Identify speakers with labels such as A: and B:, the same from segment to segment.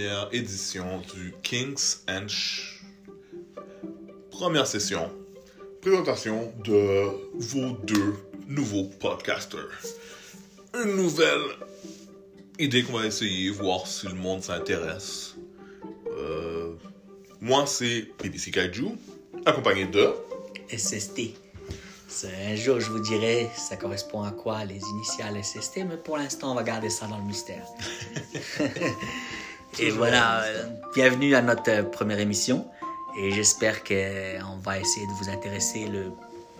A: première édition du Kings and Sh- Première session, présentation de vos deux nouveaux podcasters. Une nouvelle idée qu'on va essayer, voir si le monde s'intéresse. Euh, moi, c'est BBC Kaiju, accompagné de...
B: SST. C'est- Un jour, je vous dirai ça correspond à quoi les initiales SST, mais pour l'instant, on va garder ça dans le mystère. Et voilà, euh, bienvenue à notre euh, première émission. Et j'espère qu'on va essayer de vous intéresser le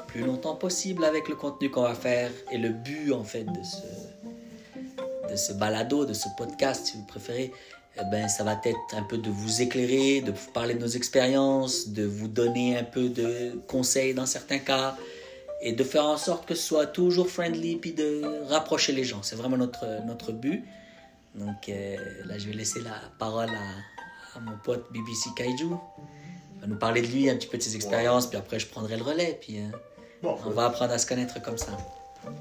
B: plus longtemps possible avec le contenu qu'on va faire et le but en fait de ce, de ce balado, de ce podcast, si vous préférez, eh ben, ça va être un peu de vous éclairer, de vous parler de nos expériences, de vous donner un peu de conseils dans certains cas et de faire en sorte que ce soit toujours friendly puis de rapprocher les gens. C'est vraiment notre, notre but. Donc euh, là, je vais laisser la parole à, à mon pote BBC Kaiju. Il va nous parler de lui, un petit peu de ses expériences, puis après je prendrai le relais, puis euh,
A: Bon,
B: on va apprendre à se connaître comme ça.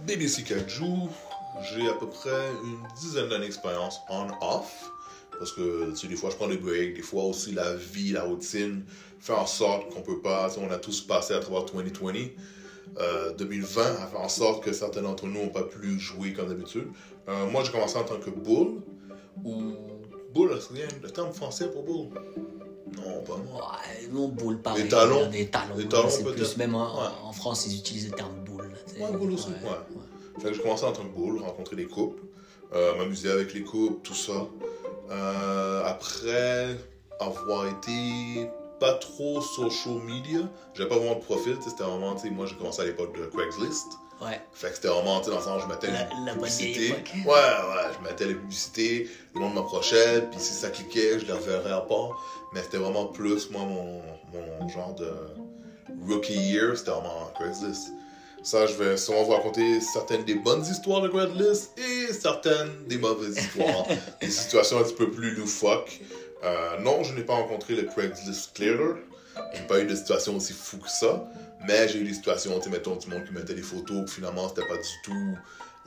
A: BBC Kaiju, j'ai à peu près une dizaine d'années d'expérience on-off. Parce que, tu sais, des fois, je prends des breaks, des fois aussi la vie, la routine fait en sorte qu'on peut pas, tu sais, on a tous passé à travers 2020, euh, 2020, a fait en sorte que certains d'entre nous n'ont pas pu jouer comme d'habitude. Euh, moi, j'ai commencé en tant que bull, ou bull, c'est rien, le terme français pour bull? Non, pas moi.
B: Ouais, non, boule, pareil.
A: Des talons.
B: Des talons. Ouais,
A: talons,
B: c'est plus, même en,
A: Ouais.
B: en France, ils utilisent le terme boule.
A: Ouais, boule aussi, ouais. Fait que j'ai commencé en tant que bull, rencontrer des couples, euh, m'amuser avec les couples, tout ça. Euh, après avoir été pas trop social media, j'avais pas vraiment de profil, c'était vraiment, tu sais, moi j'ai commencé à l'époque de Craigslist.
B: Ouais.
A: Fait que c'était vraiment, tu sais, dans le sens, je mettais
B: La-
A: les publicités. Ouais, ouais, je mettais les publicités, le monde m'approchait, puis si ça cliquait, je les reverrais à part. Mais c'était vraiment plus, moi, mon, mon genre de rookie year, c'était vraiment Craigslist. Ça, je vais sûrement vous raconter certaines des bonnes histoires de Craigslist et certaines des mauvaises histoires. des situations un petit peu plus loufoques. Euh, non, je n'ai pas rencontré le Craigslist Clearer. J'ai pas eu de situation aussi fou que ça. Mais j'ai eu des situations, tu sais, mettons, du monde qui mettait des photos, puis finalement, c'était pas du tout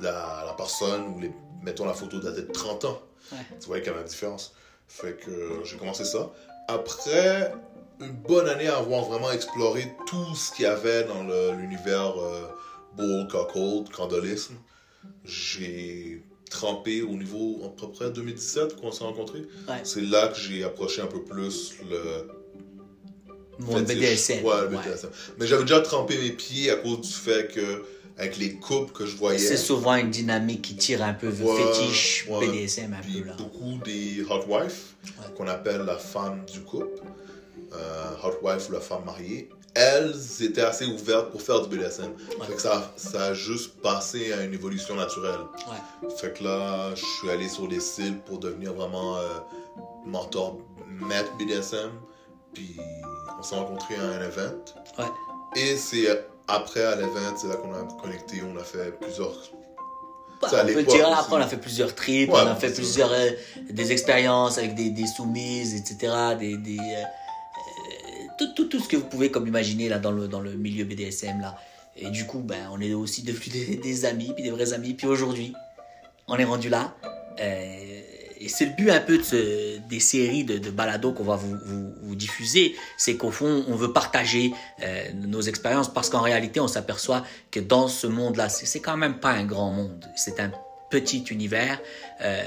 A: la, la personne, ou les, mettons la photo datait de 30 ans.
B: Ouais.
A: Tu vois y avait une différence. Fait que euh, j'ai commencé ça. Après une bonne année à avoir vraiment exploré tout ce qu'il y avait dans l'univers euh, bull, cuckold, candolisme, j'ai trempé au niveau à peu près 2017 qu'on s'est rencontrés.
B: Ouais.
A: C'est là que j'ai approché un peu plus le
B: Mon. BDSM.
A: Ouais, le
B: ouais.
A: BDSM. Mais j'avais déjà trempé mes pieds à cause du fait que, avec les couples que je voyais,
B: C'est souvent une dynamique qui tire un peu
A: Ouais,
B: fétiche,
A: ouais.
B: BDSM un
A: puis
B: peu là.
A: beaucoup des hot wives,
B: Ouais.
A: qu'on appelle la femme du couple, euh, hot wife ou la femme mariée, elles étaient assez ouvertes pour faire du BDSM.
B: Ouais.
A: Fait que ça, ça a juste passé à une évolution naturelle.
B: Ouais.
A: Fait que là, je suis allé sur les sites pour devenir vraiment euh, mentor, maître BDSM. Puis on s'est rencontrés à un event.
B: Ouais.
A: Et c'est après à l'event, c'est là qu'on a connecté, on a fait plusieurs.
B: Bah, on peut dire,
A: aussi.
B: après, on a fait plusieurs trips,
A: Ouais,
B: on a fait plusieurs euh, des expériences avec des, des soumises, etc. Des, des, euh, euh, tout, tout, tout ce que vous pouvez comme imaginer là dans le, dans le milieu BDSM là. Et du coup, ben, on est aussi devenus des, des amis, puis des vrais amis. Puis aujourd'hui, on est rendu là. Euh, et c'est le but un peu des séries de, de balados qu'on va vous, diffuser. C'est qu'au fond, on veut partager euh, nos expériences parce qu'en réalité, on s'aperçoit que dans ce monde-là, c'est quand même pas un grand monde. C'est un petit univers. Euh,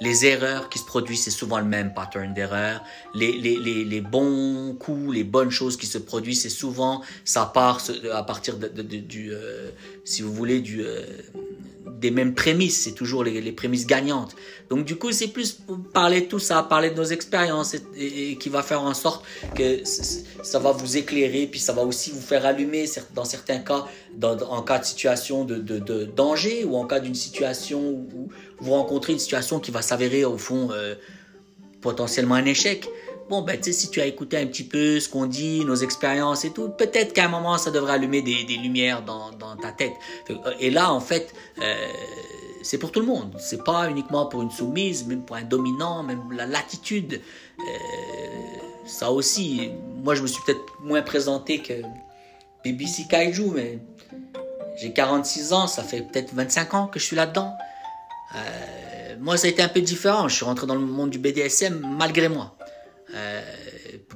B: les erreurs qui se produisent, c'est souvent le même pattern d'erreur. Les, bons coups, les bonnes choses qui se produisent, c'est souvent, ça part à partir de, du, euh, si vous voulez, du, des mêmes prémices. C'est toujours les, prémices gagnantes. Donc du coup, c'est plus parler de tout ça, parler de nos expériences et, qui va faire en sorte que ça va vous éclairer, puis ça va aussi vous faire allumer dans certains cas, en cas de situation de danger ou en cas d'une situation où vous rencontrez une situation qui va s'avérer au fond euh, potentiellement un échec. Bon, ben, tu sais, si tu as écouté un petit peu ce qu'on dit, nos expériences et tout, peut-être qu'à un moment, ça devrait allumer des, lumières dans, dans ta tête. Et là, en fait, euh, c'est pour tout le monde. C'est pas uniquement pour une soumise, même pour un dominant, même la latitude. Euh, ça aussi, moi, je me suis peut-être moins présenté que BBC Kaiju, mais j'ai 46 ans, ça fait peut-être 25 ans que je suis là-dedans. Euh, moi, ça a été un peu différent. Je suis rentré dans le monde du BDSM malgré moi. Euh,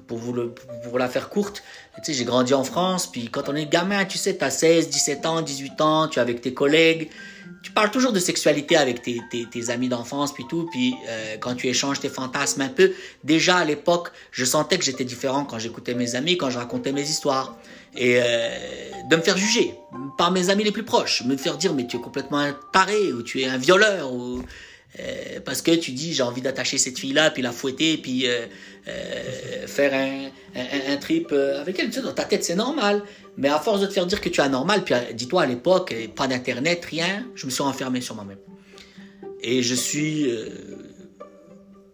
B: pour, vous le, pour la faire courte, tu sais, j'ai grandi en France, puis quand on est gamin, tu sais, tu as 16, 17 ans, 18 ans, tu es avec tes collègues, tu parles toujours de sexualité avec tes, tes, tes amis d'enfance, puis tout, puis euh, quand tu échanges tes fantasmes un peu, déjà à l'époque, je sentais que j'étais différent quand j'écoutais mes amis, quand je racontais mes histoires. Et euh, de me faire juger par mes amis les plus proches, me faire dire mais tu es complètement un taré, ou tu es un violeur, ou euh, parce que tu dis j'ai envie d'attacher cette fille-là, puis la fouetter, puis euh, euh, faire un, trip avec elle. Tu sais, dans ta tête, c'est normal. Mais à force de te faire dire que tu es anormal, puis dis-toi à l'époque, pas d'internet, rien, je me suis enfermé sur moi-même. Et je suis.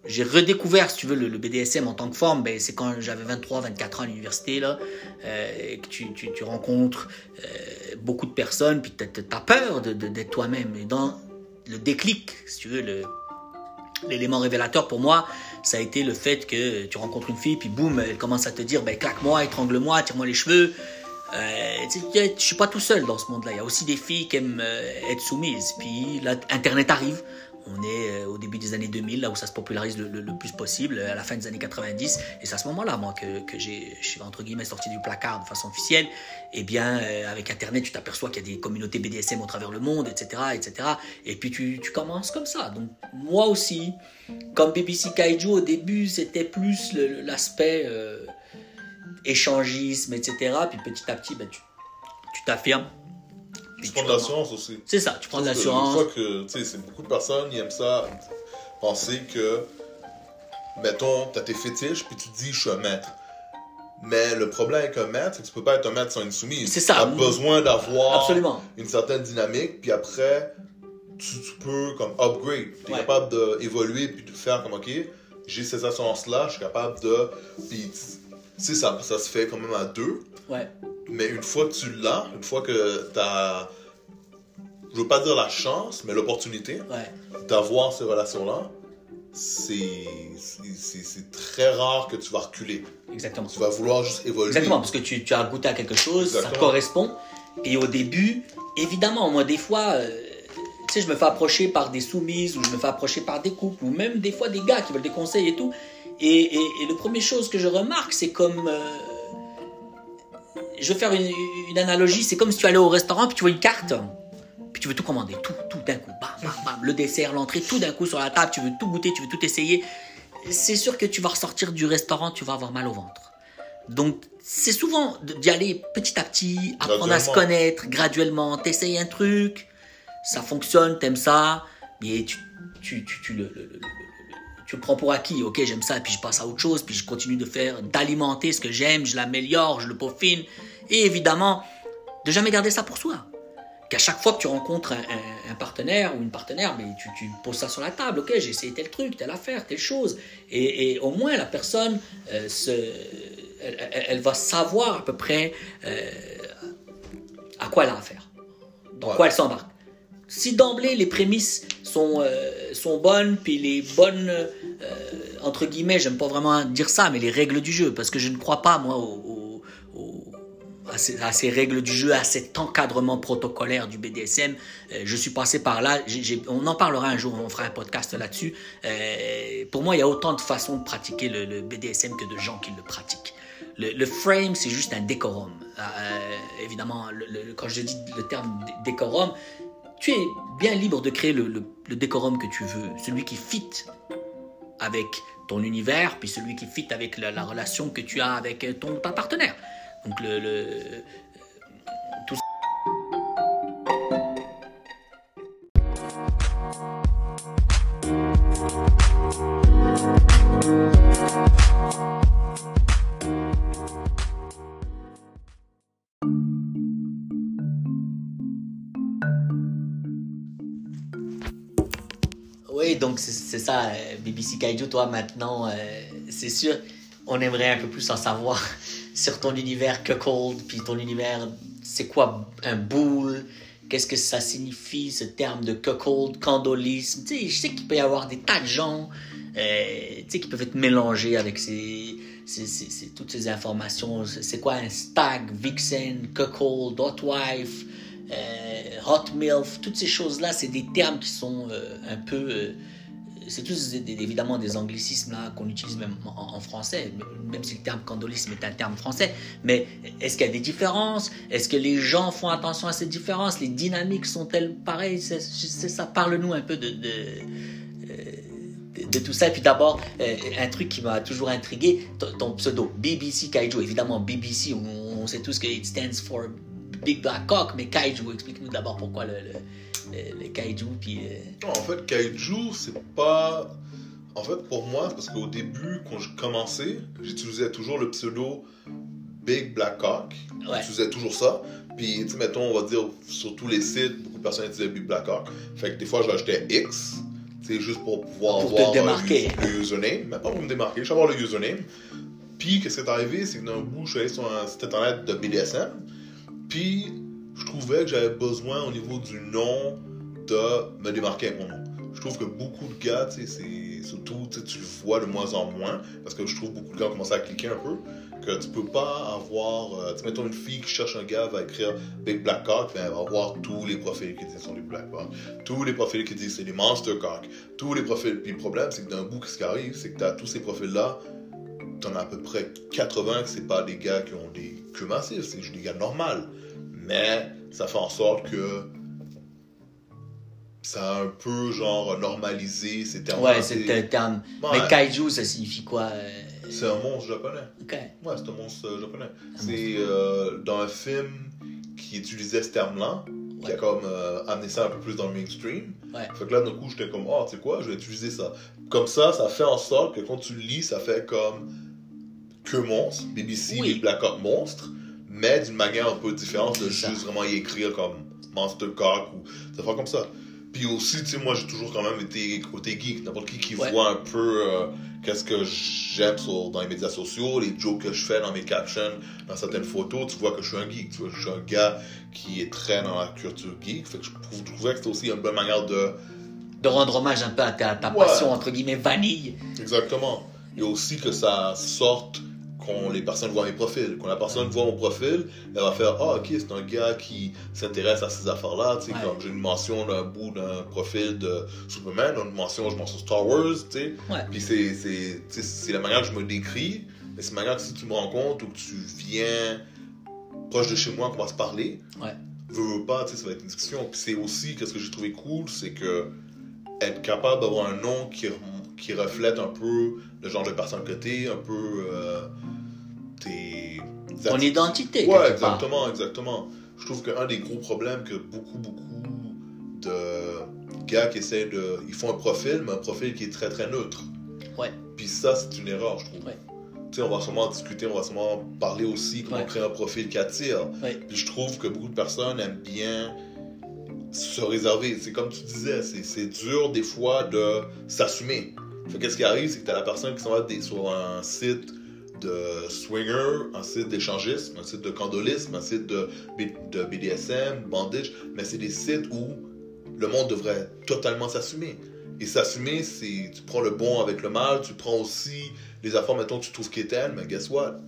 B: j'ai redécouvert, si tu veux, le, BDSM en tant que forme, ben, c'est quand j'avais 23, 24 ans à l'université, là, que tu, rencontres beaucoup de personnes, puis tu as peur d'être toi-même. Et dans le déclic, si tu veux, l'élément révélateur pour moi, ça a été le fait que tu rencontres une fille, puis boum, elle commence à te dire, ben, claque-moi, étrangle-moi, tire-moi les cheveux. Euh, je suis pas tout seul dans ce monde-là. Il y a aussi des filles qui aiment euh, être soumises. Puis là, Internet arrive. On est euh, au début des années 2000, là où ça se popularise le, plus possible, à la fin des années 90. Et c'est à ce moment-là, moi, que, j'ai, entre guillemets sorti du placard de façon officielle. Et bien, euh, avec Internet, tu t'aperçois qu'il y a des communautés BDSM au travers le monde, etc., etc. Et puis tu, commences comme ça. Donc moi aussi, comme BBC Kaiju au début, c'était plus l'aspect euh, échangisme, etc. Puis petit à petit, ben, tu t'affirmes. Puis
A: Tu prends de l'assurance aussi.
B: C'est ça, tu prends de l'assurance.
A: Une fois que, tu sais, c'est beaucoup de personnes, ils aiment ça, penser que, mettons, t'as tes fétiches, puis tu te dis, je suis un maître. Mais le problème avec un maître, c'est que tu peux pas être un maître sans une soumise.
B: C'est ça.
A: T'as besoin d'avoir une certaine dynamique, puis après, tu, tu peux comme upgrade. Tu es
B: Ouais.
A: capable d'évoluer, puis de faire comme, ok, j'ai ces assurances-là, je suis capable de. Puis, tu sais, ça, ça se fait quand même à deux.
B: Ouais.
A: Mais une fois que tu l'as, une fois que tu as, je veux pas dire la chance, mais l'opportunité
B: Ouais.
A: d'avoir ces relations-là, c'est très rare que tu vas reculer.
B: Exactement.
A: Tu vas vouloir juste évoluer.
B: Exactement, parce que tu, tu as goûté à quelque chose, ça correspond. Et au début, évidemment, moi, des fois, euh, tu sais, je me fais approcher par des soumises, ou je me fais approcher par des couples, ou même des fois des gars qui veulent des conseils et tout. Et, et, et la première chose que je remarque, c'est comme. euh, je vais faire une, une analogie, c'est comme si tu allais au restaurant, puis tu vois une carte, puis tu veux tout commander, tout, tout d'un coup, bam, bam, bam, le dessert, l'entrée, tout d'un coup sur la table, tu veux tout goûter, tu veux tout essayer. C'est sûr que tu vas ressortir du restaurant, tu vas avoir mal au ventre. Donc, c'est souvent d'y aller petit à petit, apprendre à se connaître graduellement. T'essayes un truc, ça fonctionne, t'aimes ça, mais tu, tu, tu, tu le, le- le- le prends pour acquis. Ok, j'aime ça, puis je passe à autre chose, puis je continue de faire, d'alimenter ce que j'aime, je l'améliore, je le peaufine. Et évidemment, de jamais garder ça pour soi. Qu'à chaque fois que tu rencontres un, un- un partenaire ou une partenaire, mais tu, tu poses ça sur la table. Ok, j'ai essayé tel truc, telle affaire, telle chose. Et, et au moins, la personne euh, se, elle, elle- elle va savoir à peu près euh, à quoi elle a affaire, dans
A: Ouais.
B: quoi elle s'embarque. Si d'emblée les prémices sont, euh, sont bonnes, puis les bonnes, euh, entre guillemets, j'aime pas vraiment dire ça, mais les règles du jeu, parce que je ne crois pas, moi, au- au- à, ces, règles du jeu, à cet encadrement protocolaire du BDSM. Euh, je suis passé par là, j'ai- on en parlera un jour, on fera un podcast là-dessus. Pour moi, il y a autant de façons de pratiquer le, BDSM que de gens qui le pratiquent. Le, frame, c'est juste un décorum. Évidemment, quand je dis le terme dé- décorum, tu es bien libre de créer le, décorum que tu veux, celui qui fit avec ton univers, puis celui qui fit avec la, la relation que tu as avec ton, partenaire. Donc le- ça, euh, BBC Kaiju, toi maintenant, euh, c'est sûr, on aimerait un peu plus en savoir sur ton univers Cuckold, puis ton univers, c'est quoi un boule, qu'est-ce que ça signifie ce terme de Cuckold, candolisme, tu sais, je sais qu'il peut y avoir des tas de gens, euh, tu sais, qui peuvent être mélangés avec ces, ces- ces- toutes ces informations, c'est quoi un stag, vixen, Cuckold, hot wife, hot milf, toutes ces choses-là, c'est des termes qui sont un peu c'est tous évidemment des anglicismes là qu'on utilise même en, français, même si le terme candolisme est un terme français. Mais est-ce qu'il y a des différences? Est-ce que les gens font attention à ces différences? Les dynamiques sont-elles pareilles? C'est ça. Parle-nous un peu de, de, de, tout ça. Et puis d'abord, euh, un truc qui m'a toujours intrigué, ton, pseudo, BBC Kaiju. Évidemment, BBC, on, sait tous que it stands for Big Black Cock, mais Kaiju, explique-nous d'abord pourquoi le les, kaiju. Puis,
A: euh, en fait, kaiju, c'est pas. En fait, pour moi, parce qu'au début, quand je commençais, j'utilisais toujours le pseudo Big Black Hawk. J'utilisais toujours ça. Puis, tu mettons, on va dire, sur tous les sites, beaucoup de personnes utilisaient Big Black Hawk. Fait que des fois, j'achetais X, c'est juste pour pouvoir
B: pour avoir
A: démarquer. Le, username. Mais pas pour me démarquer, je avoir le username. Puis, qu'est-ce qui est arrivé, c'est que d'un bout, je suis allé sur un site internet de BDSM. Puis, je trouvais que j'avais besoin au niveau du nom de me démarquer avec mon nom. Je trouve que beaucoup de gars, c'est surtout, tu le vois de moins en moins, parce que je trouve beaucoup de gars commencent à cliquer un peu, que tu peux pas avoir, euh, tu mettons une fille qui cherche un gars, va écrire Big Black Cock, ben, elle va avoir tous les profils qui disent sont des Black Cock, tous les profils qui disent c'est des Monster Cock, tous les profils. Puis le problème, c'est que d'un bout, ce qui arrive, c'est que tu as tous ces profils-là, tu en as à peu près 80 que c'est pas des gars qui ont des queues massives, c'est juste des gars normaux mais ça fait en sorte que ça a un peu genre normalisé ces termes.
B: Ouais, c'est un terme. mais kaiju, ça signifie quoi euh?
A: C'est un monstre japonais.
B: Ok.
A: Ouais, c'est un monstre euh, japonais. C'est euh, dans un film qui utilisait ce terme-là, qui a comme amené ça un peu plus dans le mainstream.
B: Ouais.
A: Fait que là, d'un coup, j'étais comme, oh, tu sais quoi, je vais utiliser ça. Comme ça, ça fait en sorte que quand tu lis, ça fait comme que monstre, BBC, oui. Black Hawk monstre mais d'une manière un peu différente de juste vraiment y écrire comme Monster Cock ou ça fait comme ça. Puis aussi, tu sais, moi j'ai toujours quand même été côté geek. N'importe qui qui voit un peu euh, qu'est-ce que j'aime dans les médias sociaux, les jokes que je fais dans mes captions, dans certaines photos, tu vois que je suis un geek. Tu vois, je suis un gars qui est très dans la culture geek. Fait que je trouvais que c'était aussi une bonne manière de.
B: De rendre hommage un peu à ta, ta passion, entre guillemets, vanille.
A: Exactement. Et aussi que ça sorte quand les personnes voient mes profils. Quand la personne voit mon profil, elle va faire Ah, ok, c'est un gars qui s'intéresse à ces affaires-là. Tu sais, comme j'ai une mention d'un bout d'un profil de Superman, une mention, je mentionne Star Wars, tu sais. Puis c'est la manière que je me décris, mais c'est la manière que si tu me rencontres ou que tu viens proche de chez moi, qu'on va se parler,
B: ouais.
A: veux, pas, tu sais, ça va être une discussion. Puis c'est aussi, qu'est-ce que j'ai trouvé cool, c'est que être capable d'avoir un nom qui, qui reflète un peu le genre de personne que t'es, un peu. Euh,
B: ton identité.
A: Ouais, exactement, exactement. Je trouve qu'un des gros problèmes que beaucoup, beaucoup de gars qui essaient de. Ils font un profil, mais un profil qui est très, très neutre.
B: Ouais.
A: Puis ça, c'est une erreur, je trouve.
B: Ouais.
A: Tu sais, on va sûrement discuter, on va sûrement parler aussi comment créer un profil qui attire.
B: Ouais.
A: Puis je trouve que beaucoup de personnes aiment bien se réserver. C'est comme tu disais, c'est dur des fois de s'assumer. Qu'est-ce qui arrive, c'est que tu as la personne qui s'en va sur un site de swinger, un site d'échangisme, un site de candolisme, un site de, de BDSM, bandage, mais c'est des sites où le monde devrait totalement s'assumer. Et s'assumer, c'est tu prends le bon avec le mal, tu prends aussi les affaires, mettons, tu trouves qu'éternel, mais guess what?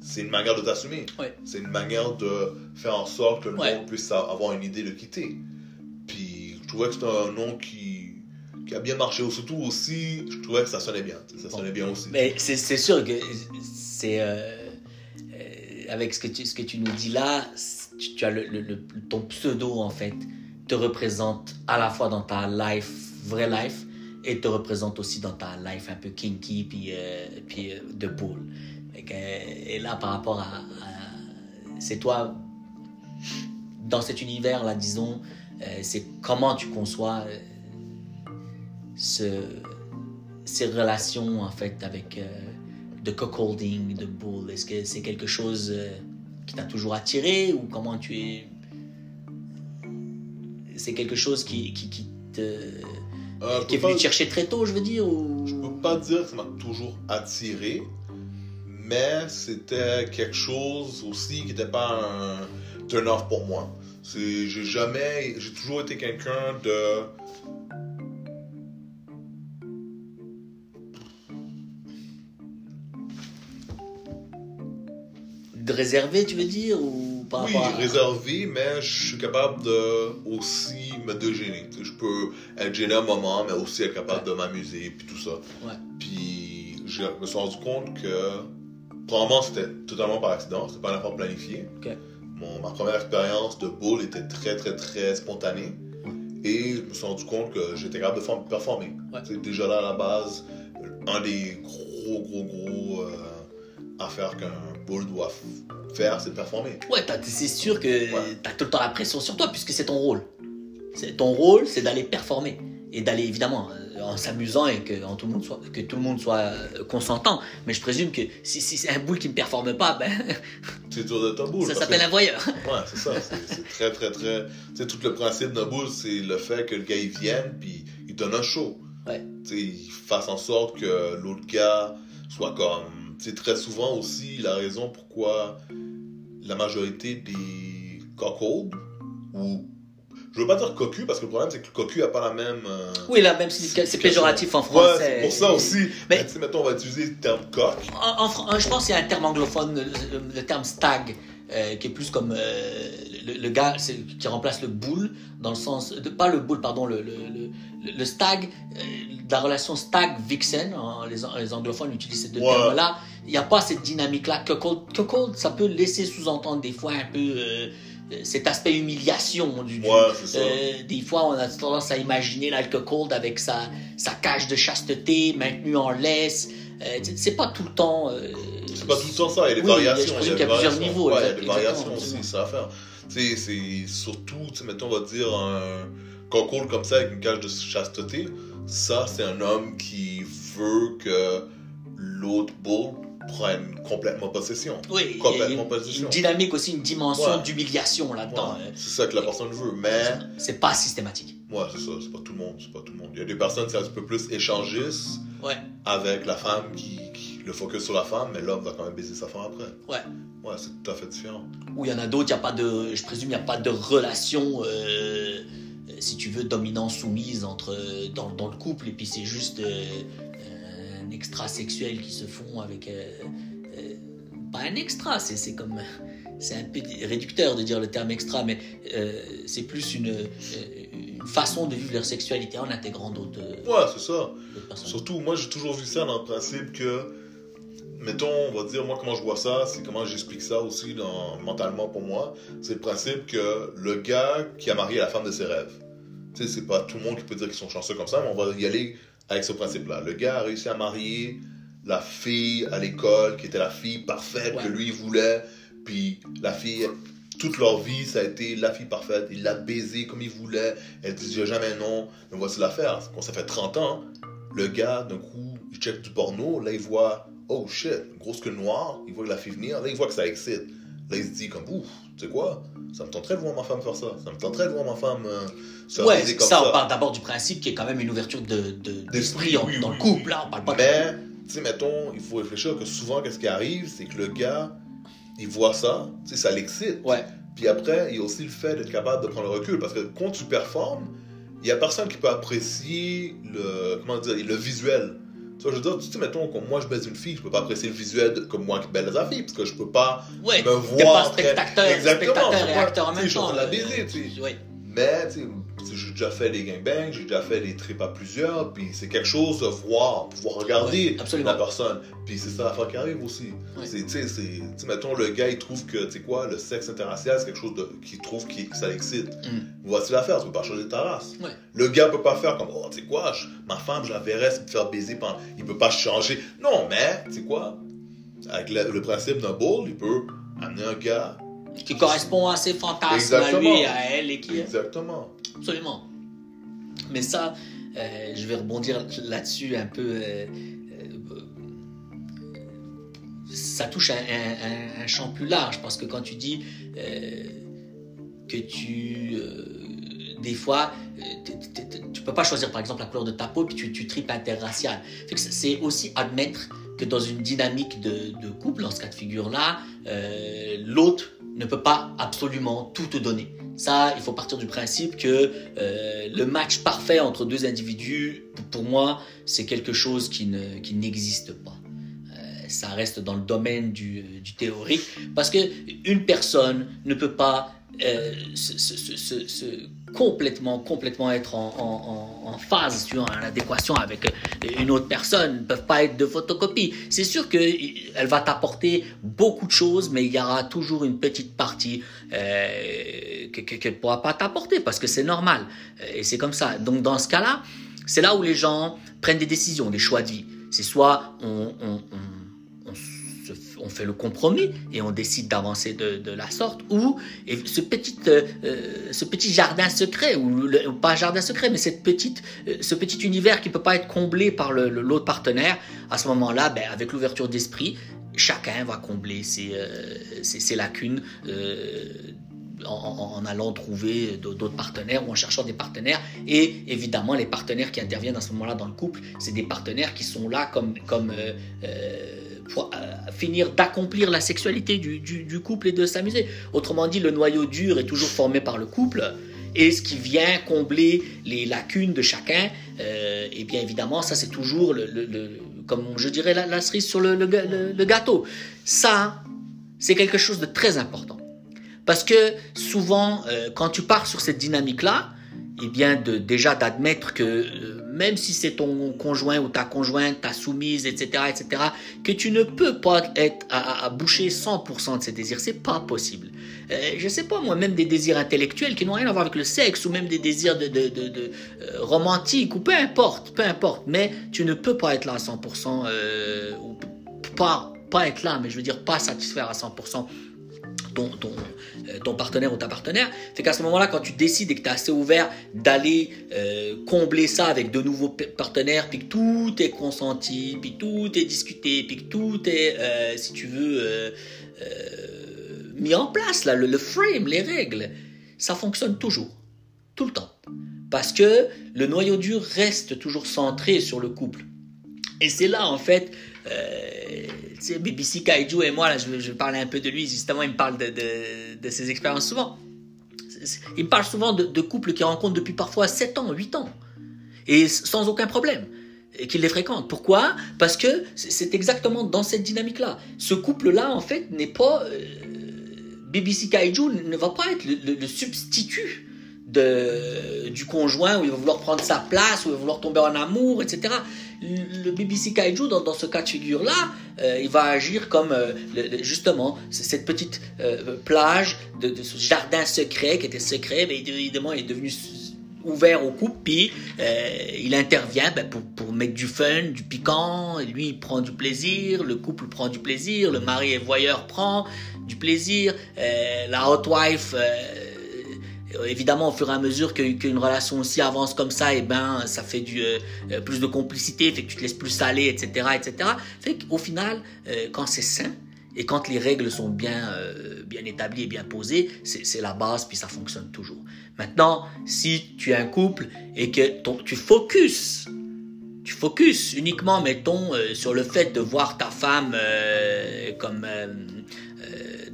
A: C'est une manière de t'assumer. C'est une manière de faire en sorte que le monde puisse avoir une idée de quitter. Puis je trouvais que c'était un nom qui qui a bien marché. Surtout aussi, je trouvais que ça sonnait bien. Ça sonnait bien aussi.
B: Mais c'est sûr que c'est. Euh, euh, avec ce que, tu, ce que tu nous dis là, tu, as le, ton pseudo en fait te représente à la fois dans ta life, vraie life, et te représente aussi dans ta life un peu kinky, puis, euh, puis de poule. Et, là, par rapport à. c'est toi, dans cet univers là, disons, c'est comment tu conçois ce, ces relations en fait avec euh, de cockholding, de bull Est-ce que c'est quelque chose euh, qui t'a toujours attiré ou comment tu es? C'est quelque chose qui, qui, qui te euh, qui est venu te chercher très tôt, je veux dire ou...
A: Je peux pas dire que ça m'a toujours attiré, mais c'était quelque chose aussi qui n'était pas un turn off pour moi. J'ai jamais, j'ai toujours été quelqu'un de
B: de réservé, tu veux dire, ou par
A: Oui,
B: à-
A: réservé, mais je suis capable de aussi me dégêner. Je peux être gêné un moment, mais aussi être capable de m'amuser, puis tout ça.
B: Ouais.
A: Puis je me suis rendu compte que, probablement, c'était totalement par accident, c'était pas un effort planifié. Mon, ma première expérience de boule était très, très, très spontanée. Et je me suis rendu compte que j'étais capable de form- performer.
B: Ouais.
A: Déjà là, à la base, un des gros, gros, gros euh, affaires qu'un bull doit faire, c'est de performer.
B: Ouais, c'est sûr que
A: Ouais.
B: tu as tout le temps la pression sur toi puisque c'est ton rôle. C'est ton rôle, c'est d'aller performer et d'aller évidemment euh, en s'amusant et que, en tout le monde soit, que tout le monde soit euh, consentant. Mais je présume que si, si c'est un boule qui ne performe pas, ben,
A: C'est dur d'être un bull.
B: ça s'appelle un voyeur.
A: Ouais, c'est ça. C'est c'est très, très, très. Tu sais, tout le principe d'un bull, c'est le fait que le gars, il vienne, puis il donne un show.
B: Ouais.
A: Tu sais, il fasse en sorte que l'autre gars soit comme. Sais, très souvent aussi, la raison pourquoi la majorité des cockholds, ou. Je veux pas dire cocu, parce que le problème, c'est que le cocu a pas la même. euh,
B: Oui, là, même c'est péjoratif en
A: Ouais,
B: français.
A: c'est pour ça aussi.
B: Mais-
A: sais, mettons, on va utiliser le terme coq.
B: En- en Fran- je pense qu'il y a un terme anglophone, le, le- le terme stag, euh, qui est plus comme euh, le, le gars c'est- qui remplace le bull, dans le sens, de, pas le bull, pardon, le, le, le, le stag, euh, la relation stag-vixen, hein, les, les anglophones utilisent ces deux
A: Ouais.
B: termes-là, il n'y a pas cette dynamique-là. Cuckold, cuckold, ça peut laisser sous-entendre des fois un peu euh, euh, cet aspect humiliation du,
A: Ouais,
B: euh, des fois, on a tendance à imaginer l'alcool avec sa, sa cage de chasteté maintenue en laisse. Euh, c'est pas tout le temps. euh,
A: C'est pas tout le temps ça, il y a des
B: Oui, il y a-
A: variations.
B: y plusieurs
A: variations.
B: niveaux,
A: Ouais, il y a
B: exact-
A: des variations aussi, ça à faire. Tu sais, c'est surtout, tu sais, mettons, on va dire un concours comme ça avec une cage de chasteté. Ça, c'est un homme qui veut que l'autre bull prenne complètement possession.
B: Oui, il y a
A: Complètement
B: une, dynamique aussi, une dimension
A: Ouais.
B: d'humiliation là-dedans.
A: Ouais,
B: Euh,
A: c'est ça que la personne veut. Mais,
B: C'est pas systématique.
A: ouais, c'est ça, c'est pas tout le monde. C'est pas tout le monde. Il y a des personnes qui sont un peu plus échangistes
B: Ouais.
A: avec la femme qui, qui- le focus sur la femme, mais l'homme va quand même baiser sa femme après.
B: Ouais.
A: Ouais, c'est tout à fait différent.
B: Ou il y en a d'autres, il a pas de, je présume, il n'y a pas de relation, euh, si tu veux, dominant-soumise entre euh, dans, dans le couple, et puis c'est juste euh, un extra sexuel qui se font avec. euh, pas un extra, c'est comme. C'est un peu réducteur de dire le terme extra, mais euh, c'est plus une, une façon de vivre leur sexualité en intégrant d'autres
A: Ouais, c'est ça. Surtout, moi, j'ai toujours vu ça dans le principe que, mettons, on va dire, moi, comment je vois ça, c'est comment j'explique ça aussi dans, mentalement pour moi. C'est le principe que le gars qui a marié la femme de ses rêves, tu sais, c'est pas tout le monde qui peut dire qu'ils sont chanceux comme ça, mais on va y aller avec ce principe-là. Le gars a réussi à marier la fille à l'école, qui était la fille parfaite
B: Ouais.
A: que lui voulait, puis la fille, toute leur vie, ça a été la fille parfaite. Il l'a baisée comme il voulait. Elle disait jamais non. Mais voici l'affaire. Quand ça fait 30 ans, le gars, d'un coup, il check du porno. Là, il voit, oh shit, grosse que noire. Il voit la fille venir. Là, il voit que ça excite. Là, il se dit, comme, ouf, tu sais quoi? Ça me tenterait de voir ma femme faire ça. Ça me tenterait de voir ma femme euh, se
B: Ouais,
A: comme
B: ça,
A: ça.
B: on parle d'abord du principe qui est quand même une ouverture de- de- d'esprit
A: D'esprit,
B: en-
A: oui,
B: dans
A: oui,
B: le couple.
A: oui.
B: Là, on parle pas de
A: Mais, tu sais, mettons, il faut réfléchir que souvent, qu'est-ce qui arrive, c'est que le gars, il voit ça, tu sais, ça l'excite.
B: Ouais.
A: Puis après, il y a aussi le fait d'être capable de prendre le recul. Parce que quand tu performes, il y a personne qui peut apprécier le, comment dire, le visuel. Tu vois, je veux dire, tu sais, mettons, comme moi je baise une fille, je peux pas apprécier le visuel de- comme moi qui baise la fille, parce que je peux pas
B: Ouais,
A: me voir.
B: pas spectateur,
A: Exactement,
B: spectateur et acteur en même
A: je suis en
B: temps.
A: train de la
B: euh,
A: baiser, tu sais.
B: ouais.
A: Mais, tu sais, j'ai déjà fait des gangbangs, j'ai déjà fait des trips à plusieurs, puis c'est quelque chose de voir, pouvoir regarder
B: Ouais,
A: la personne. Puis c'est ça l'affaire qui arrive aussi.
B: Ouais.
A: C'est, tu sais, mettons, le gars, il trouve que, tu sais quoi, le sexe interracial, c'est quelque chose qu'il trouve qui, que ça l'excite.
B: Mm.
A: Voici l'affaire, tu peux pas changer ta race.
B: Ouais.
A: Le gars peut pas faire comme, oh, tu sais quoi, je- ma femme, je la verrais me faire baiser pendant. Il peut pas changer. Non, mais, tu sais quoi, avec le, le principe d'un bowl, il peut amener un gars.
B: Qui correspond à ses fantasmes, à lui, à elle, et qui.
A: Exactement.
B: Absolument. Mais ça, euh, je vais rebondir là-dessus un peu. euh, euh, ça touche un, un- un- un champ plus large parce que quand tu dis euh, que tu. euh, des fois, euh, t- t- t- tu peux pas choisir par exemple la couleur de ta peau puis tu, tu tripes interracial. C'est aussi admettre que dans une dynamique de, couple, dans ce cas de figure-là, euh, l'autre ne peut pas absolument tout te donner. Ça, il faut partir du principe que euh, le match parfait entre deux individus, pour- moi, c'est quelque chose qui ne- qui n'existe pas. Euh, ça reste dans le domaine du, du théorique, parce que une personne ne peut pas se, complètement, complètement être en, phase, tu en adéquation avec une autre personne, ne peuvent pas être de photocopie. C'est sûr qu'elle va t'apporter beaucoup de choses, mais il y aura toujours une petite partie euh, qu'elle ne pourra pas t'apporter, parce que c'est normal. Et c'est comme ça. Donc dans ce cas-là, c'est là où les gens prennent des décisions, des choix de vie. C'est soit on fait le compromis et on décide d'avancer de, la sorte, ou ce petit, euh, euh, ce petit jardin secret, ou, pas jardin secret, mais cette petite, euh, ce petit univers qui ne peut pas être comblé par l'autre partenaire, à ce moment-là, ben, avec l'ouverture d'esprit, chacun va combler ses, ses, lacunes. En, allant trouver d'autres partenaires ou en cherchant des partenaires. Et évidemment, les partenaires qui interviennent à ce moment-là dans le couple, c'est des partenaires qui sont là comme, comme finir d'accomplir la sexualité du, couple et de s'amuser. Autrement dit, le noyau dur est toujours formé par le couple. Et ce qui vient combler les lacunes de chacun, et euh, eh bien évidemment, ça c'est toujours, le, comme je dirais, la, cerise sur le, gâteau. Ça, c'est quelque chose de très important. Parce que souvent, euh, quand tu pars sur cette dynamique-là, eh bien déjà d'admettre que euh, même si c'est ton conjoint ou ta conjointe, ta soumise, etc., etc., que tu ne peux pas être à, boucher 100% de ses désirs, c'est pas possible. Euh, je sais pas moi, même des désirs intellectuels qui n'ont rien à voir avec le sexe ou même des désirs de, de euh, romantiques ou peu importe, peu importe, mais tu ne peux pas être là à 100% euh, ou pas pas être là, mais je veux dire pas satisfaire à 100% ton, euh, ton, partenaire ou ta partenaire. Fait qu'à ce moment-là, quand tu décides et que tu es assez ouvert d'aller euh, combler ça avec de nouveaux partenaires, puis que tout est consenti, puis tout est discuté, puis que tout est, euh, si tu veux, mis en place, là, le, frame, les règles, ça fonctionne toujours, tout le temps. Parce que le noyau dur reste toujours centré sur le couple. Et c'est là, en fait, BBC Kaiju et moi, là, je, je parlais un peu de lui, justement, il me parle de, ses expériences souvent. Il me parle souvent de, couples qui rencontrent depuis parfois 7 ans, 8 ans, et sans aucun problème, et qu'ils les fréquentent. Pourquoi? Parce que c'est exactement dans cette dynamique-là. Ce couple-là, en fait, n'est pas... Euh, BBC Kaiju ne va pas être le substitut du conjoint où il va vouloir prendre sa place, où il va vouloir tomber en amour, etc. Le BBC Kaiju, dans, dans ce cas de figure-là, euh, il va agir comme euh, justement cette petite euh, plage de, ce jardin secret qui était secret, mais évidemment il est devenu ouvert au couple, puis il intervient ben, pour, mettre du fun, du piquant, lui il prend du plaisir, le couple prend du plaisir, le mari et voyeur prend du plaisir, la hot wife évidemment, au fur et à mesure qu'une relation aussi avance comme ça, et eh ben, ça fait du, euh, euh, plus de complicité, fait que tu te laisses plus aller, etc., etc. Fait qu'au final, quand c'est sain, et quand les règles sont bien, bien établies et bien posées, c'est la base, puis ça fonctionne toujours. Maintenant, si tu es un couple et que ton, tu focuses, tu focuses uniquement, mettons, sur le fait de voir ta femme comme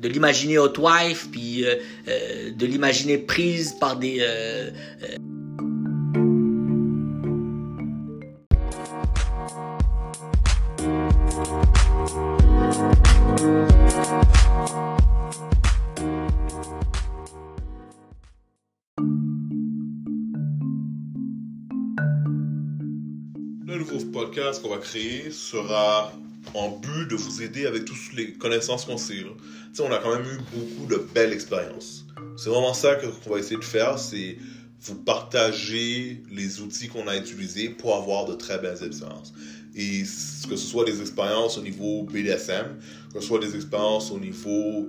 B: de l'imaginer hot wife, puis euh, euh, de l'imaginer prise par des... Euh,
A: Le nouveau podcast qu'on va créer sera en but de vous aider avec toutes les connaissances qu'on sait. on a quand même eu beaucoup de belles expériences. C'est vraiment ça qu'on va essayer de faire, c'est vous partager les outils qu'on a utilisés pour avoir de très belles expériences. Et que ce soit des expériences au niveau BDSM, que ce soit des expériences au niveau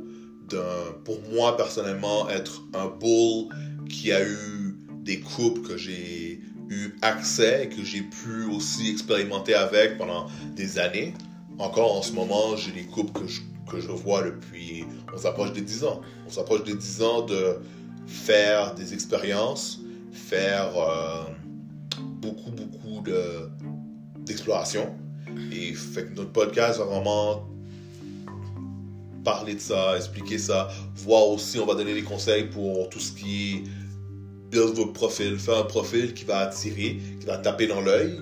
A: d'un, pour moi personnellement, être un bull qui a eu des couples que j'ai eu accès et que j'ai pu aussi expérimenter avec pendant des années encore en ce moment, j'ai des couples que je, vois depuis. On s'approche des 10 ans. On s'approche des 10 ans de faire des expériences, faire euh, beaucoup, beaucoup de, d'exploration. Et notre podcast va vraiment parler de ça, expliquer ça, voir aussi, on va donner des conseils pour tout ce qui est build votre profil, faire un profil qui va attirer, qui va taper dans l'œil,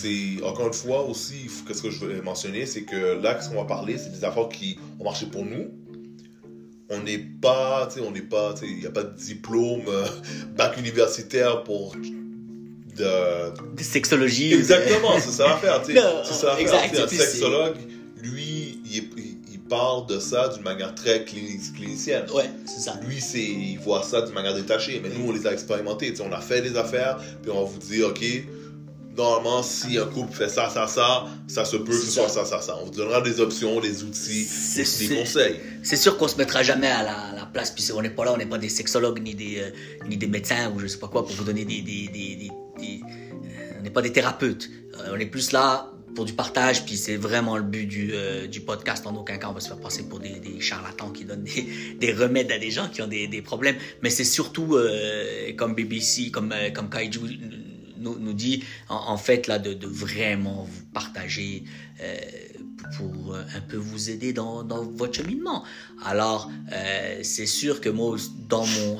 A: c'est encore une fois aussi, qu'est-ce que je veux mentionner, c'est que là, ce qu'on va parler, c'est des affaires qui ont marché pour nous. On n'est pas, tu sais, on n'est pas, tu sais, il n'y a pas de diplôme euh, bac universitaire pour de...
B: De sexologie.
A: Exactement, c'est ça à faire, tu sais. C'est ça à
B: exact,
A: faire. Tu sais, Un sexologue, lui, il, est- il- il parle de ça d'une manière très clini- clinicienne.
B: Ouais, c'est ça.
A: Lui, c'est, il voit ça d'une manière détachée, mais nous, on les a expérimentés. Tu sais, on a fait des affaires, puis on va vous dire, OK, normalement, si un couple fait ça, ça, ça, ça se peut que ce soit
B: ça.
A: ça, ça, ça. On vous donnera des options, des outils, des conseils.
B: C'est sûr qu'on se mettra jamais à la, à la place, puis on n'est pas là, on n'est pas des sexologues ni des, euh, ni des médecins ou je sais pas quoi pour vous donner des. des, des, des- des- euh, on n'est pas des thérapeutes. Euh, on est plus là pour du partage, puis c'est vraiment le but du, euh, du podcast. En aucun cas, on va se faire passer pour des, des charlatans qui donnent des, des remèdes à des gens qui ont des, des problèmes. Mais c'est surtout, euh, comme BBC, comme, euh, comme Kaiju nous, nous dit, en, fait, là, de, de vraiment vous partager. euh, pour euh, un peu vous aider dans, dans votre cheminement. Alors, euh, c'est sûr que moi, dans mon,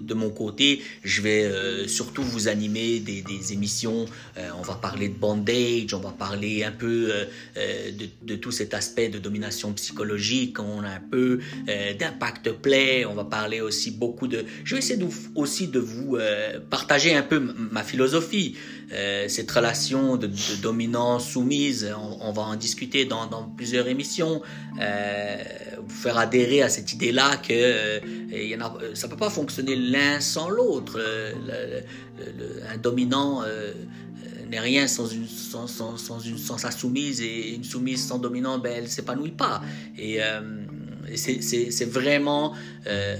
B: de mon côté, je vais euh, surtout vous animer des, émissions. Euh, on va parler de bondage, on va parler un peu euh, de, tout cet aspect de domination psychologique. On a un peu d'impact play. On va parler aussi beaucoup de. Je vais essayer aussi de vous partager un peu ma philosophie. Cette relation de, de dominance soumise, on, va en discuter dans, plusieurs émissions, faire adhérer à cette idée-là que euh, a, ça peut pas fonctionner l'un sans l'autre. Euh, un dominant euh, euh, n'est rien sans une sans, sans, sans sans sa soumise et une soumise sans dominant, ben elle s'épanouit pas. Et, euh, et c'est- vraiment euh,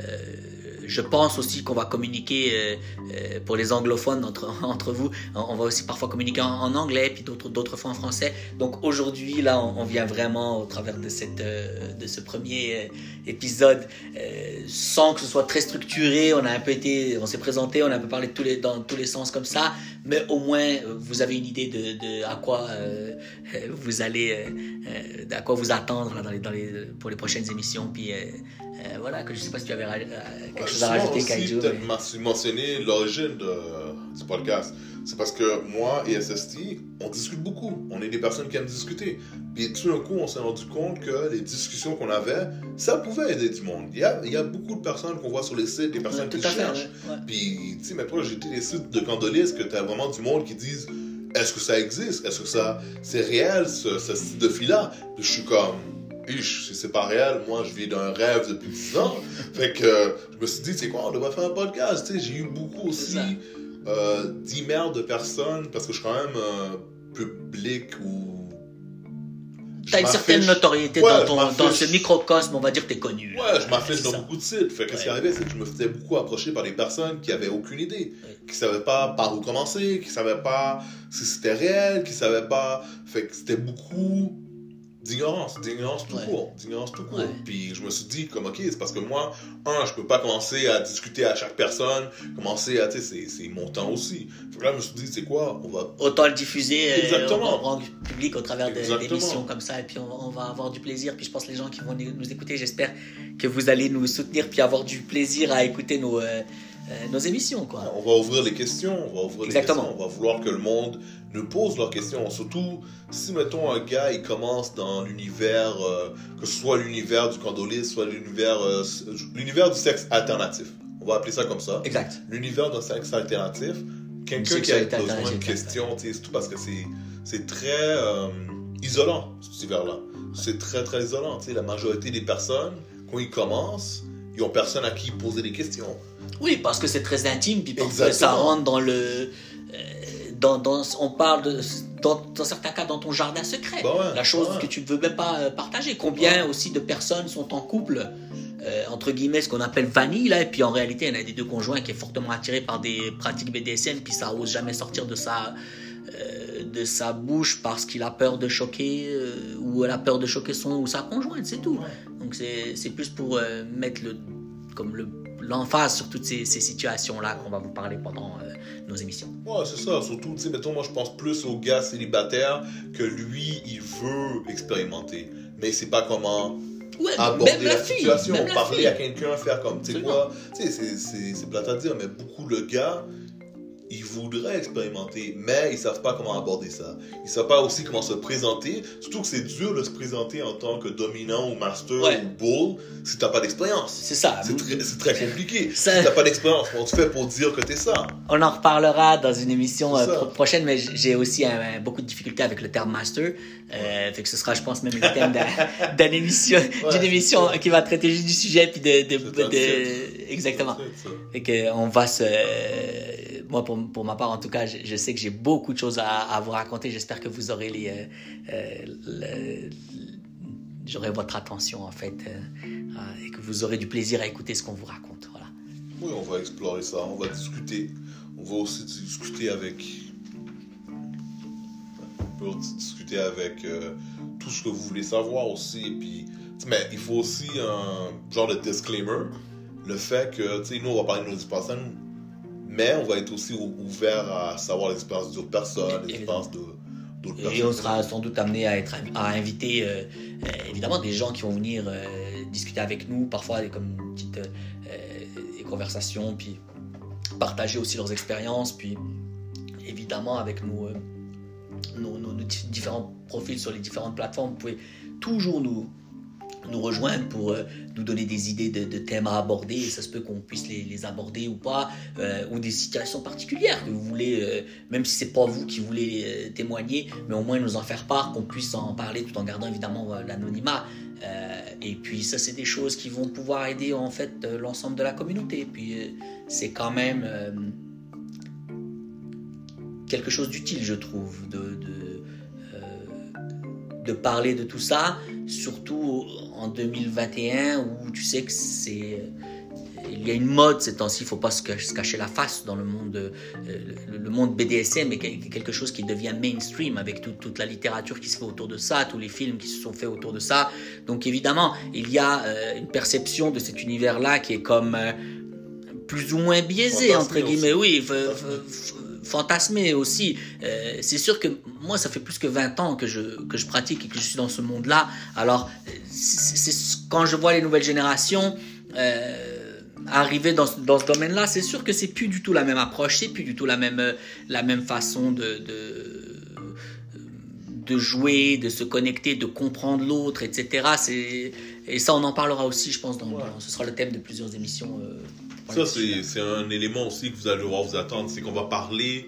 B: je pense aussi qu'on va communiquer euh, euh, pour les anglophones entre, entre vous. On va aussi parfois communiquer en, anglais, puis d'autres fois en français. Donc aujourd'hui, là, on, vient vraiment au travers de, cette, euh, de ce premier épisode, sans que ce soit très structuré. On a un peu été, on s'est présenté, on a un peu parlé dans tous les sens comme ça, mais au moins vous avez une idée de, à quoi vous allez, à quoi vous attendre pour les prochaines émissions. Puis euh, voilà, que je sais pas si tu avais ra- euh, quelque chose à rajouter, Kaiju.
A: peut-être
B: mais-
A: men- mentionner l'origine de- du podcast. C'est parce que moi et SST, on discute beaucoup. On est des personnes qui aiment discuter. Puis tout d'un coup, on s'est rendu compte que les discussions qu'on avait, ça pouvait aider du monde. Il y a, il y a beaucoup de personnes qu'on voit sur les sites, des personnes qui
B: fait.
A: cherchent.
B: ouais.
A: Puis, tu sais, maintenant, j'ai été des sites de candolistes que tu as vraiment du monde qui disent est-ce que ça existe? Est-ce que ça c'est réel, ce, ce style de fille-là Puis je suis comme c'est pas réel, moi je vis d'un rêve depuis 10 ans. fait que euh, je me suis dit, c'est quoi, on devrait faire un podcast. J'ai eu beaucoup aussi euh, d'emails de personnes parce que je suis quand même euh, public ou.
B: T'as une certaine notoriété
A: Ouais,
B: dans, ton, dans ce microcosme, on va dire que t'es connu.
A: Ouais, je m'affiche dans
B: ça.
A: beaucoup de sites. Fait que ce qui arrivait, c'est que je me faisais beaucoup approcher par des personnes qui avaient aucune idée,
B: Ouais.
A: qui savaient pas par où commencer, qui savaient pas si c'était réel, qui savaient pas. Fait que c'était beaucoup d'ignorance, d'ignorance tout
B: Ouais.
A: court, d'ignorance tout court.
B: Ouais.
A: Puis je me suis dit, comme, ok, c'est parce que moi, un, je peux pas commencer à discuter à chaque personne, commencer à, tu sais, c'est- mon temps aussi. Fait là, je me suis dit, c'est quoi, on va.
B: Autant le diffuser euh,
A: Exactement.
B: au grand public au travers de-
A: Exactement.
B: d'émissions comme ça, et puis on, on va avoir du plaisir. Puis je pense que les gens qui vont nous écouter, j'espère que vous allez nous soutenir, puis avoir du plaisir à écouter nos, euh, euh, nos émissions. Quoi.
A: On va ouvrir les questions, on va ouvrir
B: Exactement.
A: les questions, on va vouloir que le monde nous pose leurs questions. Surtout si, mettons, un gars, il commence dans l'univers, euh, que ce soit l'univers du candolisme, soit l'univers euh, l'univers du sexe alternatif. On va appeler ça comme ça.
B: Exact.
A: L'univers d'un sexe alternatif. Quelqu'un qui a besoin de questions, tu sais, c'est tout parce que c'est très euh, isolant, cet univers-là. C'est très, très isolant. tu sais. La majorité des personnes, quand ils commencent, ils ont personne à qui poser des questions.
B: Oui, parce que c'est très intime, puis parfois
A: Exactement.
B: ça rentre dans le. euh, dans, dans, on parle de, dans, dans certains cas dans ton jardin secret.
A: Bah ouais,
B: la chose
A: ouais.
B: que tu ne veux même pas euh, partager. Combien aussi de personnes sont en couple, euh, entre guillemets, ce qu'on appelle vanille, là, et puis en réalité, il y en a des deux conjoints qui est fortement attiré par des pratiques BDSM, puis ça ose jamais sortir de sa, euh, de sa bouche parce qu'il a peur de choquer, euh, ou elle a peur de choquer son ou sa conjointe, c'est tout. Donc c'est c'est plus pour mettre le, comme le, l'emphase sur toutes ces, ces situations-là qu'on va vous parler pendant euh, nos émissions.
A: Ouais, c'est ça. Surtout, tu sais, mettons, moi, je pense plus au gars célibataire que lui, il veut expérimenter. Mais sait pas comment
B: Ouais,
A: aborder
B: même
A: la,
B: la fille,
A: situation,
B: même
A: parler à quelqu'un, faire comme, tu sais quoi, tu sais, c'est- c'est c'est plate à dire, mais beaucoup le gars, ils voudraient expérimenter, mais ils savent pas comment aborder ça. Ils savent pas aussi comment se présenter. Surtout que c'est dur de se présenter en tant que dominant ou master
B: Ouais.
A: ou bull si t'as pas d'expérience.
B: C'est ça.
A: C'est très, compliqué.
B: Ça-
A: Si t'as pas d'expérience, comment tu fais pour dire que t'es ça
B: On en reparlera dans une émission euh, prochaine, mais j'ai aussi euh, beaucoup de difficultés avec le terme master. Euh, fait que ce sera, je pense, même le thème d'un- d'une émission,
A: Ouais,
B: qui va traiter juste du sujet puis de, exactement. Fait que on va se, moi pour, pour ma part en tout cas, je, sais que j'ai beaucoup de choses à, vous raconter. J'espère que vous aurez les, euh, euh, j'aurai votre attention en fait euh, et que vous aurez du plaisir à écouter ce qu'on vous raconte. Voilà.
A: Oui, on va explorer ça, on va discuter. On va aussi discuter avec. On peut discuter avec tout ce que vous voulez savoir aussi. Et puis, mais il faut aussi un genre de disclaimer. Le fait que, tu sais, nous, on va parler de nos nous. Mais on va être aussi ou- ouvert à savoir les expériences d'autres personnes, expériences de- d'autres
B: Et on sera sans doute amené à, être, à inviter euh, euh, évidemment des gens qui vont venir euh, discuter avec nous, parfois comme une petite des conversations, puis partager aussi leurs expériences, puis évidemment avec nos, nos, nos- nos dif- différents profils sur les différentes plateformes, vous pouvez toujours nous, nous rejoindre pour euh, nous donner des idées de, thèmes à aborder, ça se peut qu'on puisse les, aborder ou pas, euh, ou des situations particulières que vous voulez, euh, même si c'est pas vous qui voulez témoigner, mais au moins nous en faire part, qu'on puisse en parler tout en gardant évidemment l'anonymat. Et puis ça, c'est des choses qui vont pouvoir aider en fait l'ensemble de la communauté. Puis c'est quand même quelque chose d'utile, je trouve, de, de parler de tout ça, surtout en 2021 où tu sais que c'est il y a une mode ces temps-ci, il faut pas se cacher, la face dans le monde, euh, le, monde BDSM quel- quelque chose qui devient mainstream avec tout- toute la littérature qui se fait autour de ça, tous les films qui se sont faits autour de ça. Donc évidemment, il y a euh, une perception de cet univers-là qui est comme euh, plus ou moins biaisé
A: Fantasmé
B: entre guillemets, oui, f- f- f- fantasmé aussi. Euh, c'est sûr que moi, ça fait plus que 20 ans que je, que je pratique et que je suis dans ce monde-là. Alors, c'est quand je vois les nouvelles générations euh, arriver dans, ce- dans ce domaine-là, c'est sûr que c'est plus du tout la même approche, c'est plus du tout la même, euh, la même façon de, de, de jouer, de se connecter, de comprendre l'autre, etc. Et ça, on en parlera aussi, je pense, dans,
A: Ouais.
B: dans- ce sera le thème de plusieurs émissions. euh,
A: Ça,
B: les
A: c'est un élément aussi que vous allez devoir vous attendre. C'est qu'on va parler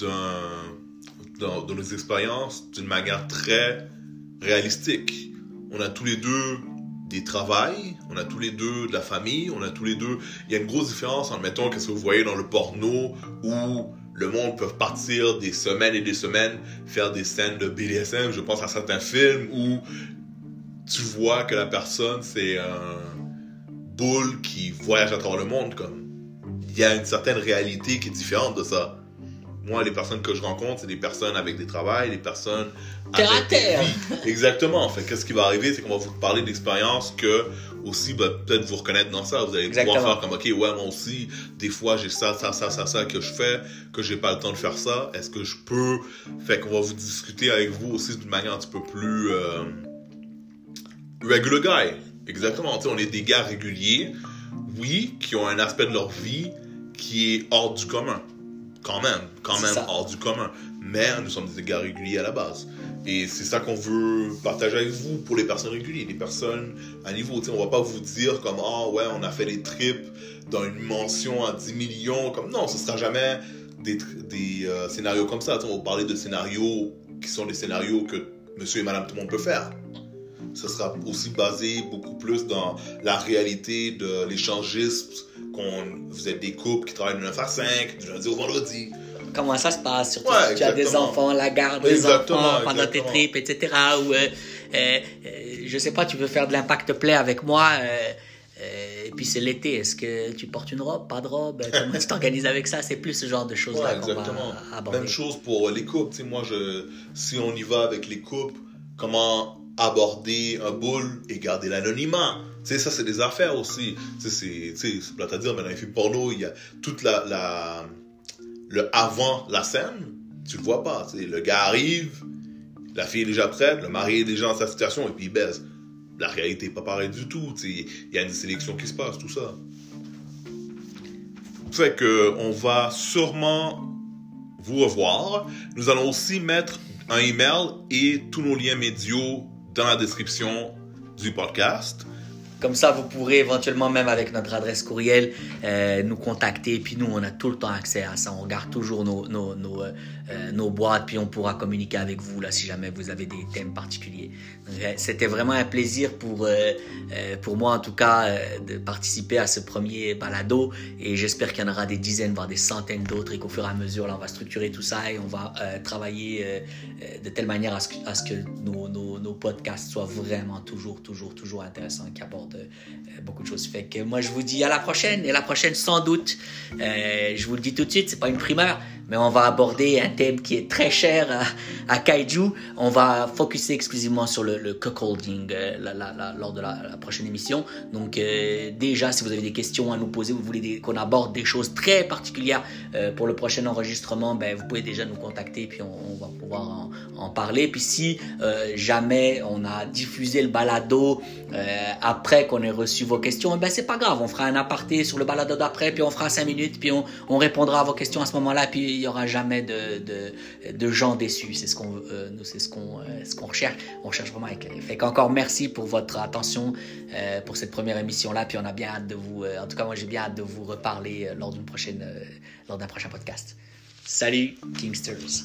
A: d'un- de nos expériences d'une manière très réalistique. On a tous les deux des travails, on a tous les deux de la famille, on a tous les deux... Il y a une grosse différence en, mettons, qu'est-ce que vous voyez dans le porno où le monde peut partir des semaines et des semaines faire des scènes de BDSM. Je pense à certains films où tu vois que la personne, c'est un boule qui voyage à travers le monde, comme. Il y a une certaine réalité qui est différente de ça. Moi, les personnes que je rencontre, c'est des personnes avec des travails, des personnes
B: Terre à terre.
A: Exactement. En fait, qu'est-ce qui va arriver, c'est qu'on va vous parler d'expériences que aussi, bah, peut-être vous reconnaître dans ça. Vous allez
B: Exactement.
A: pouvoir faire comme, ok, ouais, moi aussi, des fois, j'ai ça, ça, ça, ça, ça que je fais, que j'ai pas le temps de faire ça. Est-ce que je peux? Fait qu'on va vous discuter avec vous aussi d'une manière un petit peu plus euh, regular guy. Exactement. On est des gars réguliers, oui, qui ont un aspect de leur vie qui est hors du commun. Quand même, quand même
B: ça.
A: hors du commun. Mais nous sommes des gars réguliers à la base. Et c'est ça qu'on veut partager avec vous pour les personnes régulières, les personnes à niveau. Tu sais, on va pas vous dire comme ah ouais, on a fait des trips dans une mention à 10 millions. Comme non, ce sera jamais des, euh, scénarios comme ça. On va parler de scénarios qui sont des scénarios que monsieur et madame tout le monde peut faire. Ce sera aussi basé beaucoup plus dans la réalité de l'échangisme. Qu'on, vous êtes des couples qui travaillent de 9 à 5, du lundi au vendredi.
B: Comment ça se passe, surtout
A: Ouais,
B: si tu as des enfants, la garde des
A: Exactement,
B: enfants pendant tes trips, etc. Ou, euh, euh, euh, je sais pas, tu veux faire de l'impact play avec moi, euh, euh, et puis c'est l'été, est-ce que tu portes une robe, pas de robe Comment tu t'organises avec ça? C'est plus ce genre de choses-là
A: Ouais,
B: qu'on va aborder.
A: Même chose pour les couples. Tu sais, moi, je, si on y va avec les couples, comment aborder un boule et garder l'anonymat. Tu sais, ça, c'est des affaires aussi. Tu sais, c'est, plate à dire, mais dans les films porno, il y a toute la, le avant la scène, tu le vois pas. Tu sais, le gars arrive, la fille est déjà prête, le mari est déjà dans sa situation, et puis il baise. La réalité est pas pareille du tout. Tu sais, il y a une sélection qui se passe, tout ça. Fait que on va sûrement vous revoir. Nous allons aussi mettre un email et tous nos liens médiaux dans la description du podcast.
B: Comme ça, vous pourrez éventuellement, même avec notre adresse courriel, euh, nous contacter. Puis nous, on a tout le temps accès à ça. On garde toujours nos, nos, nos, euh, euh, nos boîtes, puis on pourra communiquer avec vous là, si jamais vous avez des thèmes particuliers. C'était vraiment un plaisir pour, pour moi, en tout cas, de participer à ce premier balado. Et j'espère qu'il y en aura des dizaines, voire des centaines d'autres. Et qu'au fur et à mesure, là, on va structurer tout ça et on va travailler de telle manière à ce que, à ce que nos, nos, nos podcasts soient vraiment toujours, toujours, toujours intéressants, qui abordent euh, beaucoup de choses. Fait que moi, je vous dis à la prochaine. Et la prochaine, sans doute, euh, je vous le dis tout de suite, c'est pas une primeur, mais on va aborder un thème qui est très cher à, Kaiju. On va focuser exclusivement sur le, le cuckolding euh, lors de la, prochaine émission. Donc déjà, si vous avez des questions à nous poser, vous voulez qu'on aborde des choses très particulières pour le prochain enregistrement, ben, vous pouvez déjà nous contacter, puis on, va pouvoir en, parler. Puis si jamais on a diffusé le balado après qu'on ait reçu vos questions, ben c'est pas grave, on fera un aparté sur le balado d'après, puis on fera cinq minutes, puis on, on, répondra à vos questions à ce moment-là, puis il y aura jamais de, de, gens déçus. C'est ce qu'on euh, c'est ce qu'on euh, ce qu'on recherche. On cherche vraiment. Fait qu'encore merci pour votre attention euh, pour cette première émission là. Puis on a bien hâte de vous. Euh, en tout cas, moi j'ai bien hâte de vous reparler lors d'une prochaine lors d'un prochain podcast. Salut Kingsters.